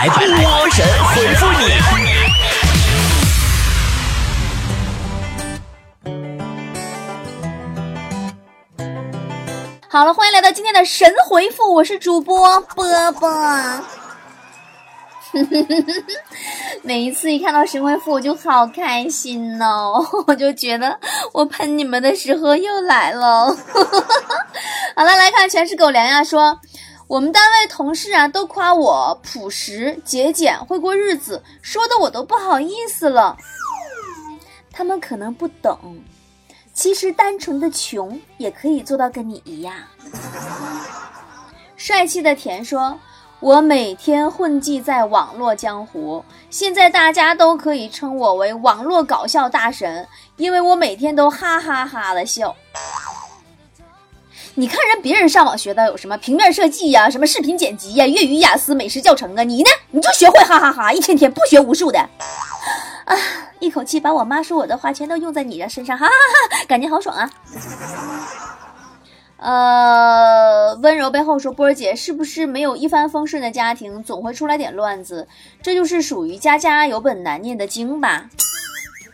来，波神回复你。好了，欢迎来到今天的神回复，我是主播波波。每一次一看到神回复，我就好开心哦，我就觉得我喷你们的时候又来了。好了，来看全是狗粮呀，说我们单位同事啊都夸我朴实节俭，会过日子，说的我都不好意思了。他们可能不懂。其实单纯的穷也可以做到跟你一样。帅气的田说：“我每天混迹在网络江湖，现在大家都可以称我为网络搞笑大神，因为我每天都哈哈哈的笑。你看人别人上网学的有什么平面设计呀，什么视频剪辑呀，粤语雅思美食教程啊，你呢？你就学会哈哈哈，一天天不学无术的。”啊！一口气把我妈说我的话全都用在你的身上，哈哈哈，感觉好爽啊！呃，温柔背后说波儿姐是不是没有一帆风顺的家庭，总会出来点乱子？这就是属于家家有本难念的经吧？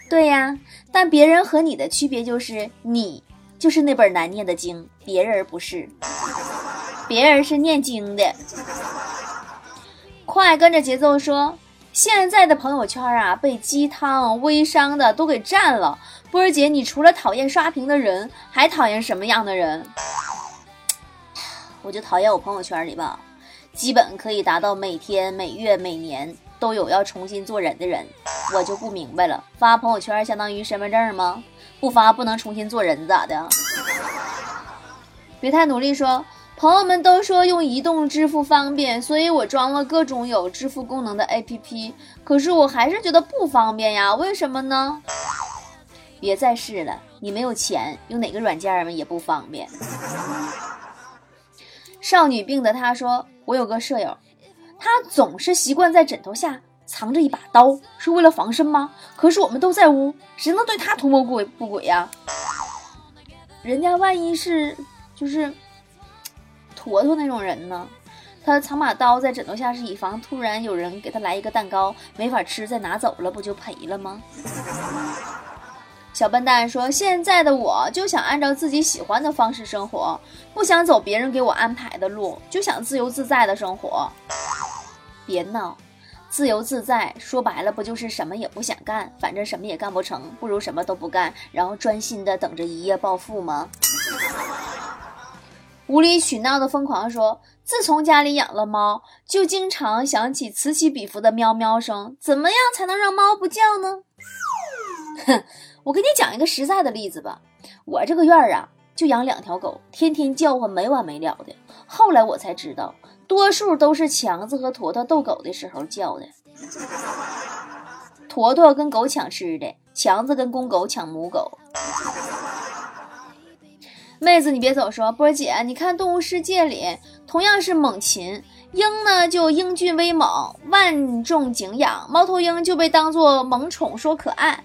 对呀，但别人和你的区别就是你就是那本难念的经，别人不是，别人是念经的。快跟着节奏说。现在的朋友圈啊，被鸡汤、微商的都给占了。波儿姐，你除了讨厌刷屏的人，还讨厌什么样的人？我就讨厌我朋友圈里吧，基本可以达到每天、每月、每年都有要重新做人的人。我就不明白了，发朋友圈相当于身份证吗？不发不能重新做人咋的？别太努力说。朋友们都说用移动支付方便，所以我装了各种有支付功能的 APP。可是我还是觉得不方便呀，为什么呢？别再试了，你没有钱，用哪个软件儿也不方便。少女病的她说：“我有个舍友，她总是习惯在枕头下藏着一把刀，是为了防身吗？可是我们都在屋，谁能对他图谋不轨不轨呀？人家万一是就是。”坨坨那种人呢，他藏把刀在枕头下，是以防突然有人给他来一个蛋糕没法吃再拿走了，不就赔了吗？小笨蛋说：“现在的我就想按照自己喜欢的方式生活，不想走别人给我安排的路，就想自由自在的生活。”别闹，自由自在说白了不就是什么也不想干，反正什么也干不成，不如什么都不干，然后专心的等着一夜暴富吗？无理取闹的疯狂说：“自从家里养了猫，就经常响起此起彼伏的喵喵声。怎么样才能让猫不叫呢？”哼，我给你讲一个实在的例子吧。我这个院儿啊，就养两条狗，天天叫唤没完没了的。后来我才知道，多数都是强子和坨坨逗狗的时候叫的。坨坨跟狗抢吃的，强子跟公狗抢母狗。妹子，你别走，说波姐，你看动物世界里同样是猛禽，鹰呢就英俊威猛，万众敬仰，猫头鹰就被当做萌宠说可爱。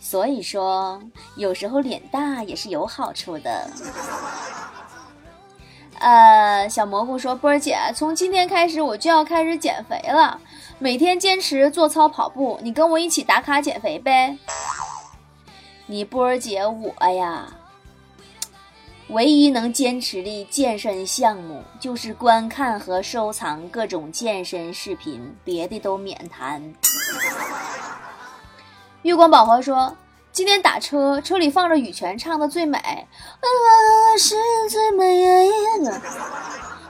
所以说，有时候脸大也是有好处的。呃，小蘑菇说，波儿姐，从今天开始我就要开始减肥了，每天坚持做操跑步，你跟我一起打卡减肥呗。你波儿姐我呀。唯一能坚持的健身项目就是观看和收藏各种健身视频，别的都免谈。月光宝盒说：“今天打车，车里放着羽泉唱的《最美》，啊，是最美的。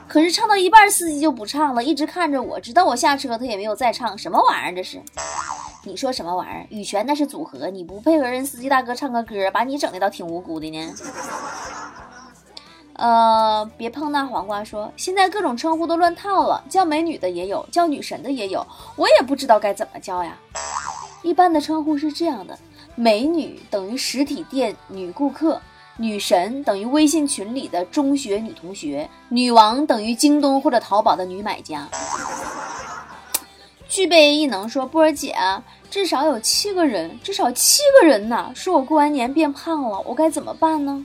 可是唱到一半，司机就不唱了，一直看着我，直到我下车，他也没有再唱。什么玩意儿？这是？你说什么玩意儿？羽泉那是组合，你不配合人司机大哥唱个歌，把你整的倒挺无辜的呢。”呃，别碰那黄瓜。说现在各种称呼都乱套了，叫美女的也有，叫女神的也有，我也不知道该怎么叫呀。一般的称呼是这样的：美女等于实体店女顾客，女神等于微信群里的中学女同学，女王等于京东或者淘宝的女买家。具备异能说波儿姐，至少有七个人，至少七个人呐，说我过完年变胖了，我该怎么办呢？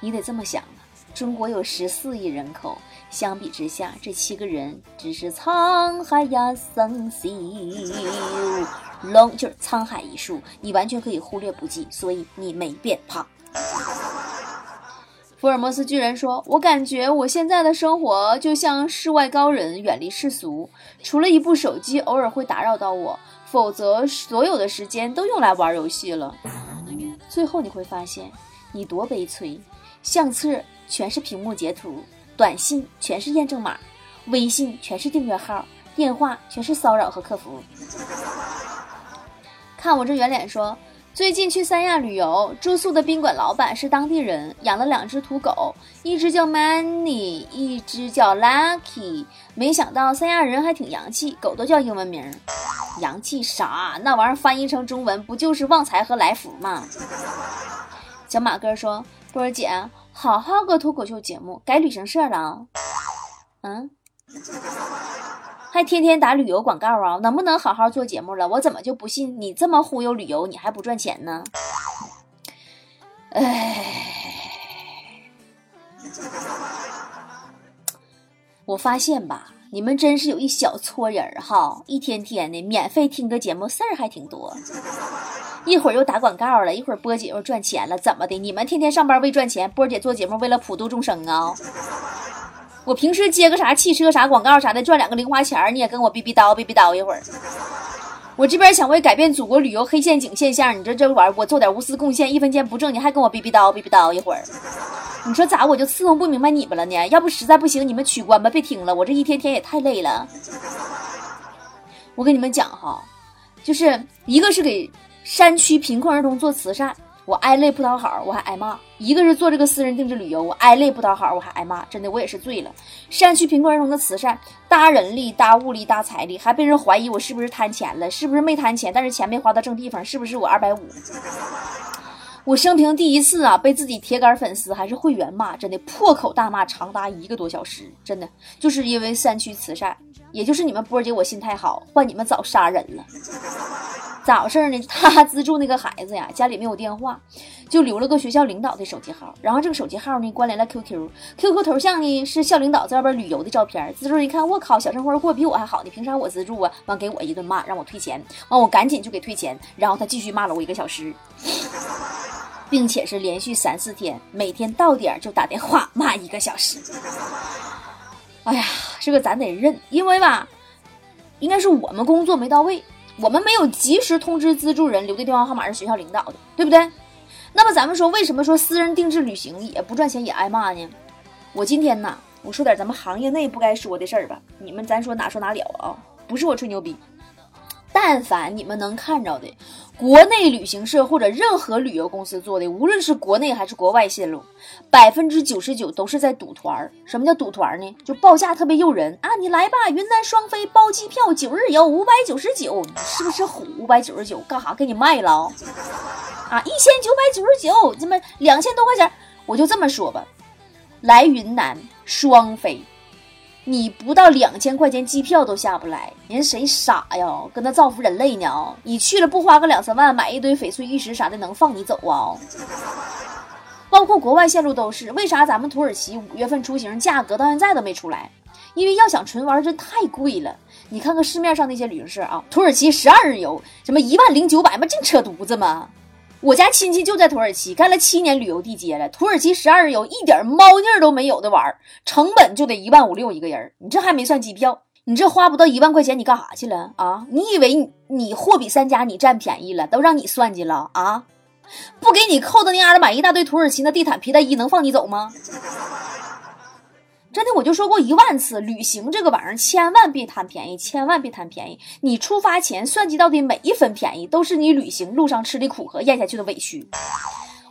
你得这么想啊，中国有十四亿人口，相比之下，这七个人只是沧海呀桑西龙，就是沧海一粟，你完全可以忽略不计，所以你没变胖。福尔摩斯居然说：“我感觉我现在的生活就像世外高人，远离世俗，除了一部手机偶尔会打扰到我，否则所有的时间都用来玩游戏了。最后你会发现，你多悲催，相册全是屏幕截图，短信全是验证码，微信全是订阅号，电话全是骚扰和客服。看我这圆脸说。”最近去三亚旅游，住宿的宾馆老板是当地人，养了两只土狗，一只叫 Manny，一只叫 Lucky。没想到三亚人还挺洋气，狗都叫英文名。洋气啥？那玩意儿翻译成中文不就是旺财和来福吗？小马哥说：“波儿姐，好好个脱口秀节目改旅行社了啊。”嗯。还天天打旅游广告啊？能不能好好做节目了？我怎么就不信你这么忽悠旅游，你还不赚钱呢？哎，我发现吧，你们真是有一小撮人哈，一天天的免费听个节目，事儿还挺多。一会儿又打广告了，一会儿波姐又赚钱了，怎么的？你们天天上班为赚钱，波姐做节目为了普度众生啊？我平时接个啥汽车啥广告啥的，赚两个零花钱，你也跟我逼逼叨逼逼叨一会儿。我这边想为改变祖国旅游黑陷阱现象，你这这玩意儿我做点无私贡献，一分钱不挣，你还跟我逼逼叨逼逼叨一会儿。你说咋我就伺候不明白你们了呢？要不实在不行，你们取关吧，别听了，我这一天天也太累了。我跟你们讲哈，就是一个是给山区贫困儿童做慈善。我挨累不讨好，我还挨骂。一个是做这个私人定制旅游，我挨累不讨好，我还挨骂。真的，我也是醉了。山区贫困儿童的慈善，搭人力、搭物力、搭财力，还被人怀疑我是不是贪钱了？是不是没贪钱，但是钱没花到正地方？是不是 我二百五？我生平第一次啊，被自己铁杆粉丝还是会员骂，真的破口大骂长达一个多小时。真的，就是因为山区慈善，也就是你们波姐我心态好，换你们早杀人了。咋回事呢？他资助那个孩子呀，家里没有电话，就留了个学校领导的手机号。然后这个手机号呢，关联了 QQ，QQ 头像呢是校领导在外边旅游的照片。资助一看，我靠，小生活过比我还好呢，凭啥我资助啊？完给我一顿骂，让我退钱。完我赶紧就给退钱。然后他继续骂了我一个小时，并且是连续三四天，每天到点就打电话骂一个小时。哎呀，这个咱得认，因为吧，应该是我们工作没到位。我们没有及时通知资助人留的电话号码是学校领导的，对不对？那么咱们说，为什么说私人定制旅行也不赚钱也挨骂呢？我今天呢，我说点咱们行业内不该说的事儿吧。你们咱说哪说哪了啊？不是我吹牛逼。但凡你们能看着的，国内旅行社或者任何旅游公司做的，无论是国内还是国外线路，百分之九十九都是在赌团儿。什么叫赌团儿呢？就报价特别诱人啊！你来吧，云南双飞包机票，九日游五百九十九，你是不是虎？五百九十九干哈？给你卖了啊！一千九百九十九，这么两千多块钱，我就这么说吧，来云南双飞。你不到两千块钱机票都下不来，人谁傻呀？跟他造福人类呢？你去了不花个两三万买一堆翡翠玉石啥的，能放你走啊？包括国外线路都是，为啥咱们土耳其五月份出行价格到现在都没出来？因为要想纯玩真太贵了。你看看市面上那些旅行社啊，土耳其十二日游什么一万零九百嘛？净扯犊子吗？我家亲戚就在土耳其干了七年旅游地接了，土耳其十二日游一点猫腻都没有的玩，成本就得一万五六一个人，你这还没算机票，你这花不到一万块钱，你干啥去了啊？你以为你货比三家，你占便宜了，都让你算计了啊？不给你扣的那丫的买一大堆土耳其那地毯皮带衣，能放你走吗？真的，我就说过一万次，旅行这个玩意儿千万别贪便宜，千万别贪便宜。你出发前算计到的每一分便宜，都是你旅行路上吃的苦和咽下去的委屈。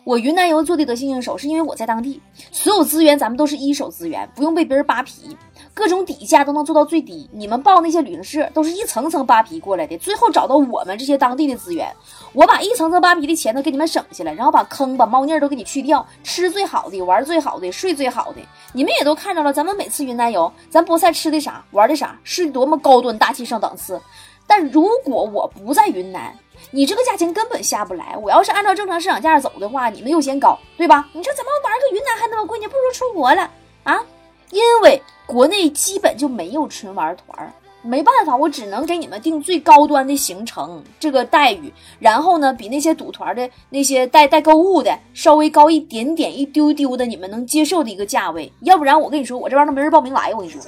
我云南游做的得心应手，是因为我在当地，所有资源咱们都是一手资源，不用被别人扒皮。各种底价都能做到最低，你们报那些旅行社都是一层层扒皮过来的，最后找到我们这些当地的资源，我把一层层扒皮的钱都给你们省下来，然后把坑把猫腻都给你去掉，吃最好的，玩最好的，睡最好的，你们也都看着了，咱们每次云南游，咱菠菜吃的啥，玩的啥，是多么高端大气上档次。但如果我不在云南，你这个价钱根本下不来。我要是按照正常市场价走的话，你们又嫌高，对吧？你说怎么玩个云南还那么贵？你不如出国了啊？因为国内基本就没有纯玩团儿。没办法，我只能给你们定最高端的行程，这个待遇，然后呢，比那些赌团的那些带带购物的稍微高一点点一丢丢的，你们能接受的一个价位。要不然我跟你说，我这边都没人报名来。我跟你说，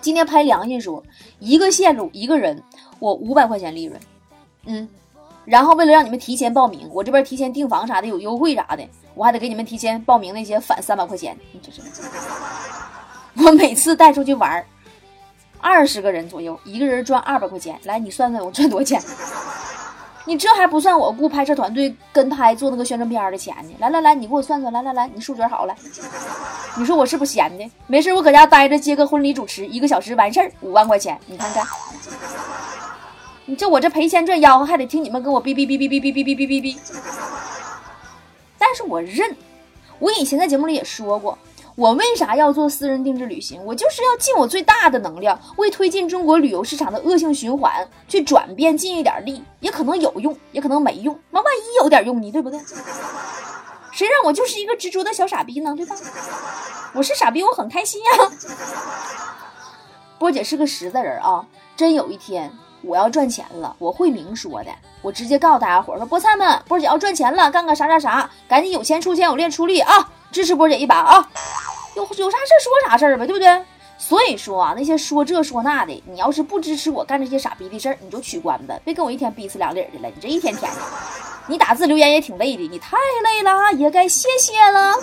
今天拍良心说，一个线路一个人，我五百块钱利润，嗯，然后为了让你们提前报名，我这边提前订房啥的有优惠啥的，我还得给你们提前报名那些返三百块钱。你这是，我每次带出去玩。二十个人左右，一个人赚二百块钱。来，你算算我赚多少钱？你这还不算我雇拍摄团队跟拍做那个宣传片的钱呢。来来来，你给我算算。来来来，你数学好了。你说我是不是闲的？没事，我搁家待着接个婚礼主持，一个小时完事儿，五万块钱。你看看，你这我这赔钱赚吆喝，还得听你们跟我哔哔哔哔哔哔哔哔哔哔哔。但是我认，我以前在节目里也说过。我为啥要做私人定制旅行？我就是要尽我最大的能量，为推进中国旅游市场的恶性循环去转变尽一点力，也可能有用，也可能没用。那万一有点用呢？对不对？谁让我就是一个执着的小傻逼呢？对吧？我是傻逼，我很开心呀。波姐是个实在人啊，真有一天我要赚钱了，我会明说的。我直接告诉大家伙儿说：菠菜们，波姐要赚钱了，干个啥啥啥，赶紧有钱出钱，有力出力啊！支持波姐一把啊！有有啥事说啥事儿呗，对不对？所以说啊，那些说这说那的，你要是不支持我干这些傻逼的事儿，你就取关吧，别跟我一天逼死两理的了。你这一天天的，你打字留言也挺累的，你太累了，也该歇歇了。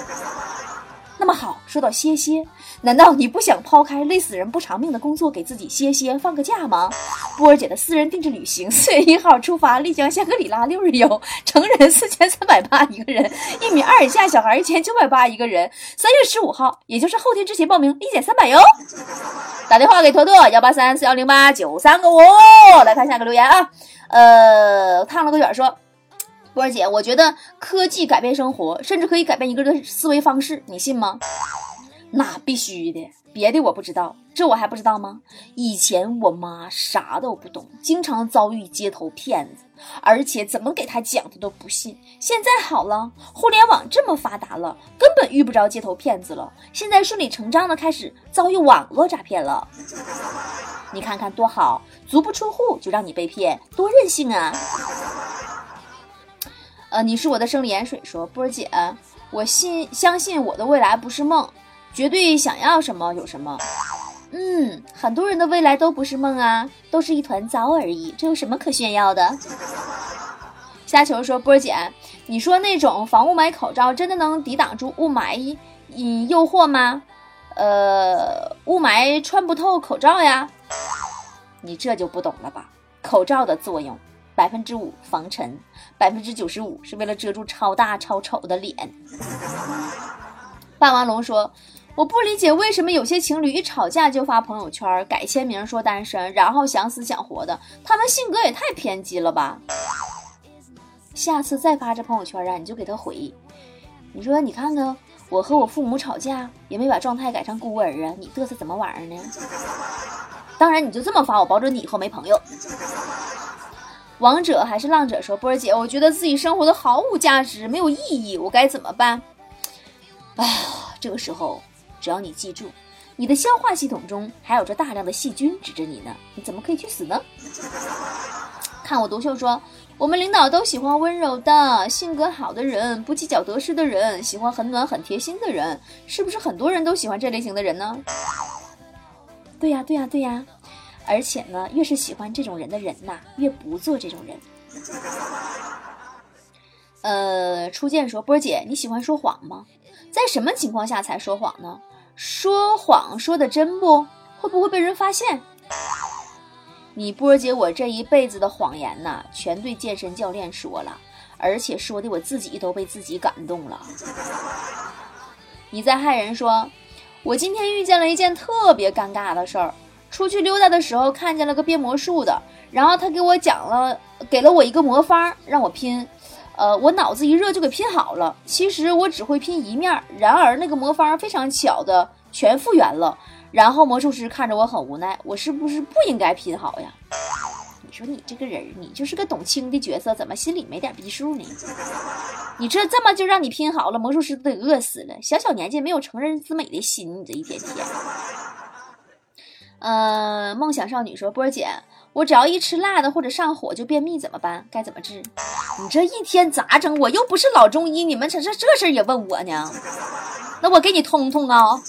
那么好，说到歇歇，难道你不想抛开累死人不偿命的工作，给自己歇歇放个假吗？波儿姐的私人定制旅行，四月一号出发，丽江香格里拉六日游，成人四千三百八一个人，一米二以下小孩一千九百八一个人。三月十五号，也就是后天之前报名，立减三百哟。打电话给坨坨幺八三四幺零八九三个五，来看下个留言啊。呃，烫了个卷说。波姐，我觉得科技改变生活，甚至可以改变一个人的思维方式，你信吗？那必须的，别的我不知道，这我还不知道吗？以前我妈啥都不懂，经常遭遇街头骗子，而且怎么给她讲她都不信。现在好了，互联网这么发达了，根本遇不着街头骗子了。现在顺理成章的开始遭遇网络诈骗了。你看看多好，足不出户就让你被骗，多任性啊！呃，你是我的生理盐水，说波儿姐，我信相信我的未来不是梦，绝对想要什么有什么。嗯，很多人的未来都不是梦啊，都是一团糟而已，这有什么可炫耀的？虾球说波儿姐，你说那种防雾霾口罩真的能抵挡住雾霾引诱惑吗？呃，雾霾穿不透口罩呀，你这就不懂了吧？口罩的作用。百分之五防尘，百分之九十五是为了遮住超大超丑的脸。霸王龙说：“我不理解为什么有些情侣一吵架就发朋友圈改签名说单身，然后想死想活的，他们性格也太偏激了吧？下次再发这朋友圈啊，你就给他回，你说你看看，我和我父母吵架也没把状态改成孤儿啊，你嘚瑟什么玩意儿呢？当然你就这么发，我保准你以后没朋友。”王者还是浪者说：“波儿姐，我觉得自己生活的毫无价值，没有意义，我该怎么办？”哎，这个时候，只要你记住，你的消化系统中还有着大量的细菌指着你呢，你怎么可以去死呢？看我独秀说：“我们领导都喜欢温柔的性格好的人，不计较得失的人，喜欢很暖很贴心的人，是不是很多人都喜欢这类型的人呢？”对呀，对呀，对呀。而且呢，越是喜欢这种人的人呐，越不做这种人。呃，初见说波儿姐，你喜欢说谎吗？在什么情况下才说谎呢？说谎说的真不？会不会被人发现？你波儿姐，我这一辈子的谎言呐，全对健身教练说了，而且说的我自己都被自己感动了。你在害人说，我今天遇见了一件特别尴尬的事儿。出去溜达的时候，看见了个变魔术的，然后他给我讲了，给了我一个魔方让我拼，呃，我脑子一热就给拼好了。其实我只会拼一面，然而那个魔方非常巧的全复原了。然后魔术师看着我很无奈，我是不是不应该拼好呀？你说你这个人，你就是个懂轻的角色，怎么心里没点逼数呢？你这这么就让你拼好了，魔术师都得饿死了。小小年纪没有成人之美的心，你这一天天。呃，梦想少女说：“波儿姐，我只要一吃辣的或者上火就便秘，怎么办？该怎么治？你这一天咋整？我又不是老中医，你们这这这事儿也问我呢？那我给你通通啊。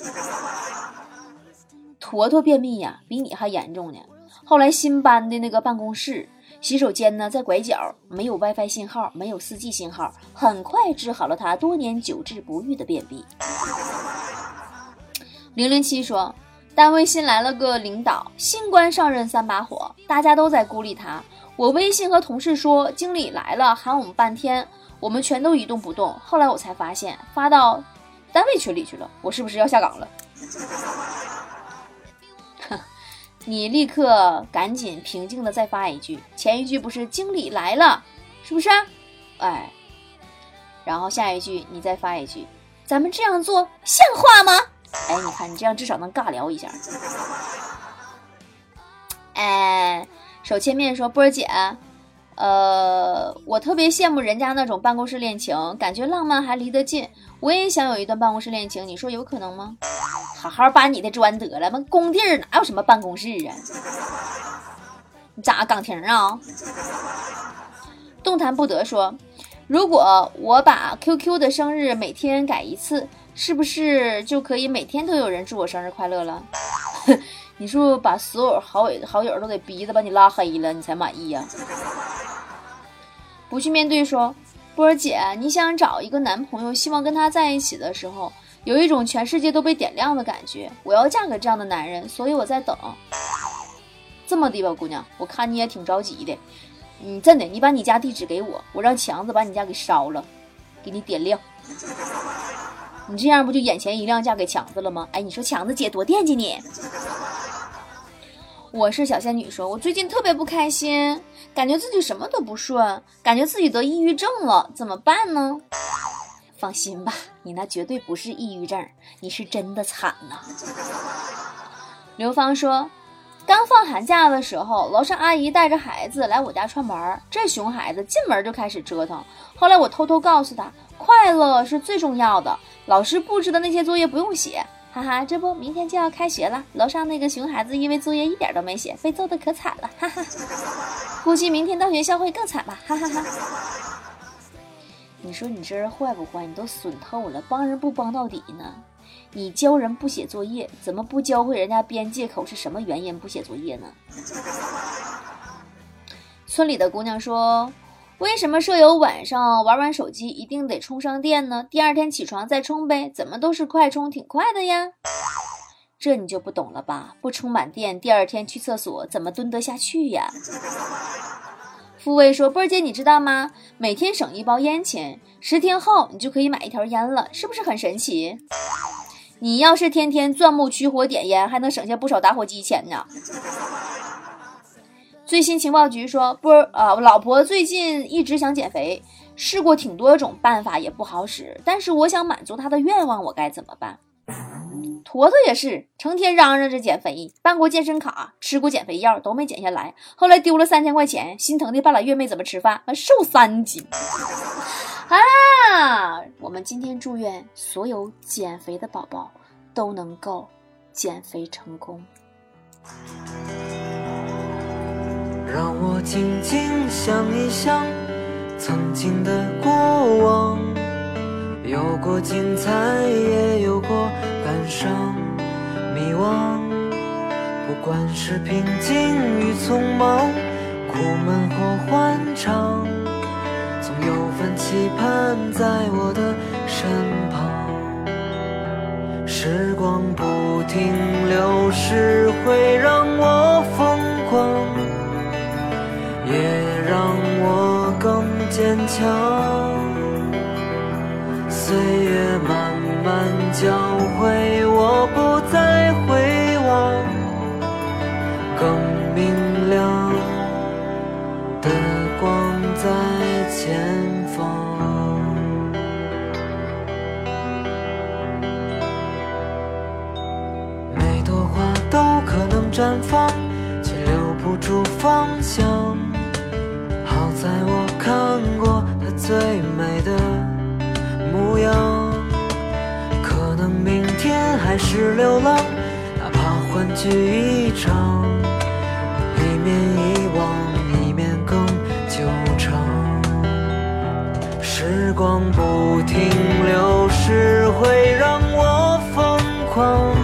坨坨便秘呀，比你还严重呢。后来新搬的那个办公室洗手间呢，在拐角，没有 WiFi 信号，没有 4G 信号，很快治好了他多年久治不愈的便秘。”零零七说。单位新来了个领导，新官上任三把火，大家都在孤立他。我微信和同事说经理来了，喊我们半天，我们全都一动不动。后来我才发现发到单位群里去了，我是不是要下岗了？你立刻赶紧平静的再发一句，前一句不是经理来了，是不是？哎，然后下一句你再发一句，咱们这样做像话吗？哎，你看，你这样至少能尬聊一下。哎，手切面说：“波儿姐，呃，我特别羡慕人家那种办公室恋情，感觉浪漫还离得近。我也想有一段办公室恋情，你说有可能吗？好好搬你的砖得了，那工地儿哪有什么办公室啊？你咋岗亭啊？”动弹不得说：“如果我把 QQ 的生日每天改一次。”是不是就可以每天都有人祝我生日快乐了？你是不是把所有好友好友都给逼的把你拉黑了，你才满意呀？不去面对说，波儿姐，你想找一个男朋友，希望跟他在一起的时候，有一种全世界都被点亮的感觉。我要嫁给这样的男人，所以我在等。这么的吧，姑娘，我看你也挺着急的。你真的，你把你家地址给我，我让强子把你家给烧了，给你点亮。你这样不就眼前一亮，嫁给强子了吗？哎，你说强子姐多惦记你。我是小仙女，说我最近特别不开心，感觉自己什么都不顺，感觉自己得抑郁症了，怎么办呢？放心吧，你那绝对不是抑郁症，你是真的惨呐。刘芳说，刚放寒假的时候，楼上阿姨带着孩子来我家串门，这熊孩子进门就开始折腾，后来我偷偷告诉他。快乐是最重要的，老师布置的那些作业不用写，哈哈，这不明天就要开学了。楼上那个熊孩子因为作业一点都没写，被揍的可惨了，哈哈。估计明天到学校会更惨吧，哈哈哈。你说你这人坏不坏？你都损透了，帮人不帮到底呢？你教人不写作业，怎么不教会人家编借口是什么原因不写作业呢？村里的姑娘说。为什么舍友晚上玩完手机一定得充上电呢？第二天起床再充呗，怎么都是快充，挺快的呀。这你就不懂了吧？不充满电，第二天去厕所怎么蹲得下去呀？富卫说：“波儿姐，你知道吗？每天省一包烟钱，十天后你就可以买一条烟了，是不是很神奇？你要是天天钻木取火点烟，还能省下不少打火机钱呢。”最新情报局说，不是啊，老婆最近一直想减肥，试过挺多种办法也不好使。但是我想满足她的愿望，我该怎么办？坨坨也是成天嚷嚷着减肥，办过健身卡，吃过减肥药，都没减下来。后来丢了三千块钱，心疼的半拉月没怎么吃饭，还瘦三斤。啊！我们今天祝愿所有减肥的宝宝都能够减肥成功。让我静静想一想曾经的过往，有过精彩，也有过感伤、迷惘。不管是平静与匆忙，苦闷或欢畅，总有份期盼在我的身旁。时光不停流逝，会让我坚强。岁月慢慢教会我不再回望，更明亮的光在前方。每朵花都可能绽放，却留不住芳香。最美的模样。可能明天还是流浪，哪怕欢聚一场，一面遗忘，一面更久长。时光不停流逝，会让我疯狂，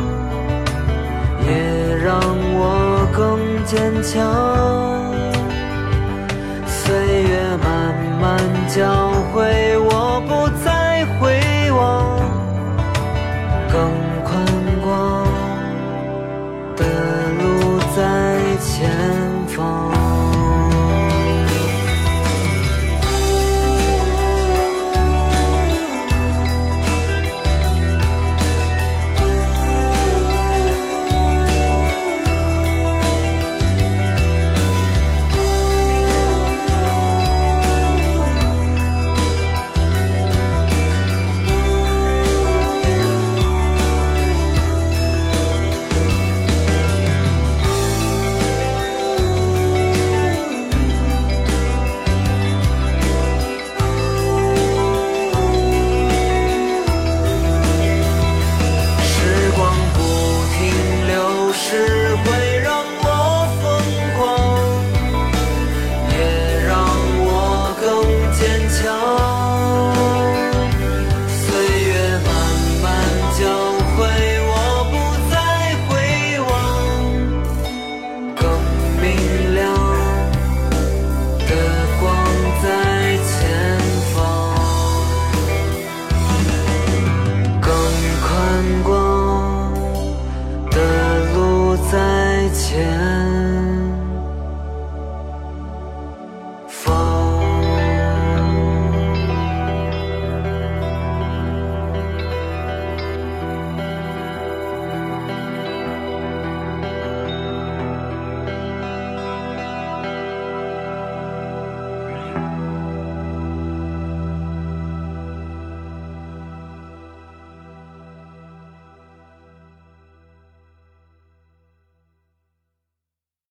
也让我更坚强。岁月慢慢教